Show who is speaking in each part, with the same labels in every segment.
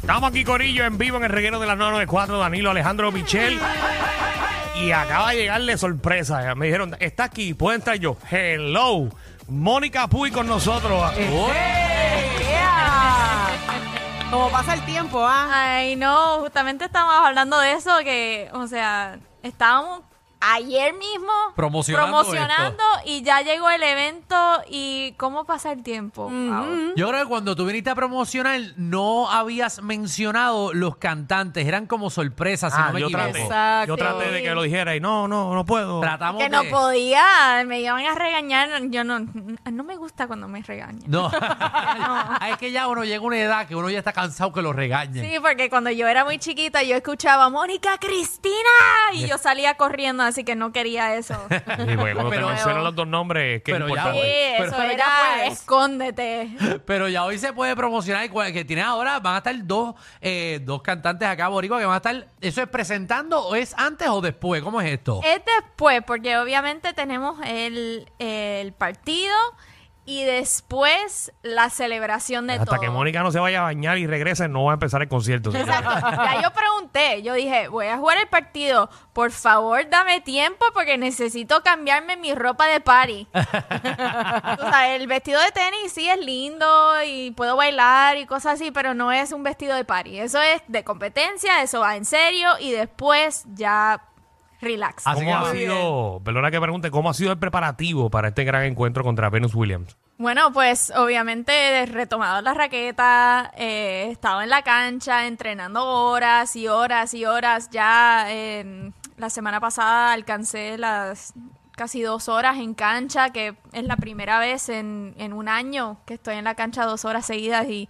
Speaker 1: Estamos aquí, Corillo, en vivo en el reguero de las 994, Danilo Alejandro Michel. Y acaba de llegarle sorpresa. Me dijeron, está aquí, puede entrar yo. Hello. Mónica Puy con nosotros.
Speaker 2: Como pasa el tiempo, ¿ah?
Speaker 3: Ay, no, justamente estábamos hablando de eso, que, o sea, estábamos ayer mismo
Speaker 4: Promocionando
Speaker 3: promocionando y ya llegó el evento y cómo pasa el tiempo.
Speaker 4: Yo creo que cuando tú viniste a promocionar no habías mencionado los cantantes, eran como sorpresas, si
Speaker 1: Ah,
Speaker 4: no me
Speaker 1: yo
Speaker 4: equivoco.
Speaker 1: traté,
Speaker 2: Exacto.
Speaker 1: yo traté de que lo dijera y no, no, no puedo.
Speaker 4: Tratamos
Speaker 3: Que no podía, me iban a regañar, yo no, no me gusta cuando me regañan.
Speaker 4: No, es que ya uno llega a una edad que uno ya está cansado que lo regañen.
Speaker 3: Sí, porque cuando yo era muy chiquita yo escuchaba Mónica Cristina y yo salía corriendo, así que no quería eso.
Speaker 1: Sí, porque cuando
Speaker 4: Pero-
Speaker 1: te mencionan los dos nombres, que es
Speaker 4: Pero ya
Speaker 1: importante.
Speaker 3: Sí,
Speaker 4: Pero-
Speaker 3: eso
Speaker 4: pero ya
Speaker 3: era
Speaker 4: puedes.
Speaker 3: escóndete.
Speaker 4: Pero ya hoy se puede promocionar y cua- que tienes ahora, van a estar dos, eh, dos cantantes acá, Boricua, que van a estar, ¿eso es presentando o es antes o después? ¿Cómo es esto?
Speaker 3: Es después, porque obviamente tenemos el, el partido y después la celebración de
Speaker 1: Hasta
Speaker 3: todo.
Speaker 1: que Mónica no se vaya a bañar y regrese, no va a empezar el concierto.
Speaker 3: Exacto. Ya yo pregunté, yo dije, voy a jugar el partido, por favor dame tiempo porque necesito cambiarme mi ropa de party. o sea, el vestido de tenis sí es lindo y puedo bailar y cosas así, pero no es un vestido de party. Eso es de competencia, eso va en serio y después ya relax.
Speaker 4: Así
Speaker 1: ¿Cómo
Speaker 4: que-
Speaker 1: ha sido, perdona que pregunte, cómo ha sido el preparativo para este gran encuentro contra Venus Williams?
Speaker 3: Bueno, pues obviamente he retomado la raqueta, eh, he estado en la cancha entrenando horas y horas y horas. Ya en la semana pasada alcancé las casi dos horas en cancha, que es la primera vez en, en un año que estoy en la cancha dos horas seguidas y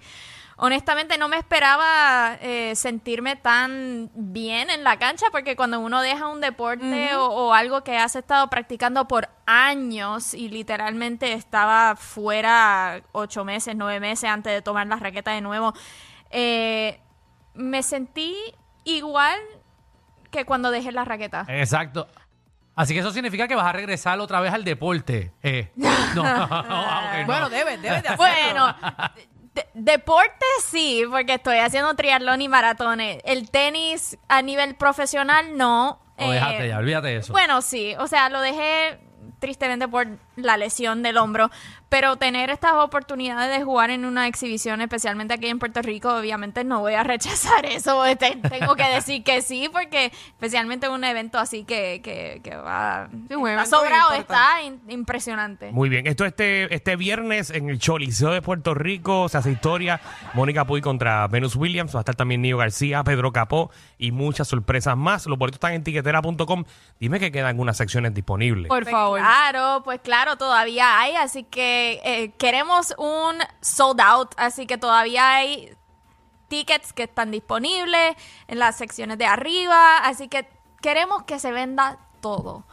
Speaker 3: honestamente no me esperaba eh, sentirme tan bien en la cancha porque cuando uno deja un deporte o, o algo que has estado practicando por años y literalmente estaba fuera ocho meses, nueve meses antes de tomar la raqueta de nuevo, eh, me sentí igual que cuando dejé la raqueta.
Speaker 4: Exacto. Así que eso significa que vas a regresar otra vez al deporte. Eh, no, ah, no.
Speaker 2: Bueno, debes, debes de hacerlo.
Speaker 3: Bueno, de- deporte sí, porque estoy haciendo triatlón y maratones. El tenis a nivel profesional no.
Speaker 4: Lo
Speaker 3: Eh,
Speaker 4: dejaste ya, olvídate de eso.
Speaker 3: Bueno, sí, o sea, lo dejé tristemente por la lesión del hombro, pero tener estas oportunidades de jugar en una exhibición, especialmente aquí en Puerto Rico, obviamente no voy a rechazar eso, Te- tengo que decir que sí, porque especialmente en un evento así que, que, que va
Speaker 2: Sí, un
Speaker 3: está
Speaker 2: evento
Speaker 3: sobrado, está in- impresionante.
Speaker 1: Muy bien, esto este, este viernes en el Choliseo de Puerto Rico se hace historia. Mónica Puy contra Venus Williams, va a estar también Nio García, Pedro Capó y muchas sorpresas más. Los boletos están en tiquetera.com. Dime que quedan unas secciones disponibles.
Speaker 2: Por favor.
Speaker 3: Claro, pues claro, todavía hay, así que eh, queremos un sold out, así que todavía hay tickets que están disponibles en las secciones de arriba, así que queremos que se venda todo.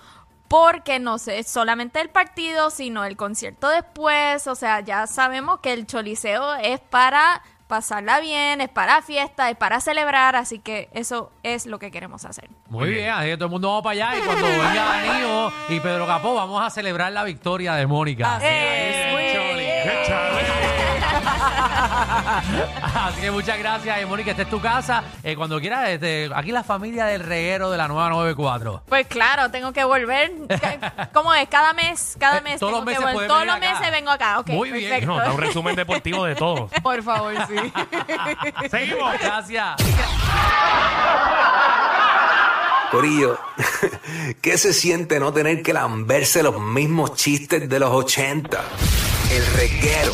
Speaker 3: Porque no sé, es solamente el partido, sino el concierto después. O sea, ya sabemos que el Choliseo es para pasarla bien, es para fiesta, es para celebrar, así que eso es lo que queremos hacer.
Speaker 4: Muy bien, así que todo el mundo vamos para allá y cuando venga Danilo y Pedro Capó vamos a celebrar la victoria de Mónica.
Speaker 2: Así
Speaker 3: Eh,
Speaker 2: es,
Speaker 3: muy
Speaker 2: Choli.
Speaker 3: bien.
Speaker 4: Así que muchas gracias, eh, Mónica. Esta es tu casa. Eh, cuando quieras, este, aquí la familia del reguero de la nueva 94.
Speaker 3: Pues claro, tengo que volver. ¿Cómo es? Cada mes, cada
Speaker 4: Eh,
Speaker 3: mes.
Speaker 4: todos los
Speaker 3: que
Speaker 4: meses puedes
Speaker 3: Todos
Speaker 4: venir
Speaker 3: los
Speaker 4: acá.
Speaker 3: meses vengo acá. Ok,
Speaker 4: Muy bien.
Speaker 3: perfecto.
Speaker 1: No, da un resumen deportivo de todo.
Speaker 2: Por favor, sí.
Speaker 1: Seguimos.
Speaker 4: Gracias.
Speaker 5: Corillo, ¿qué se siente no tener que lamberse los mismos chistes de los 80? El reguero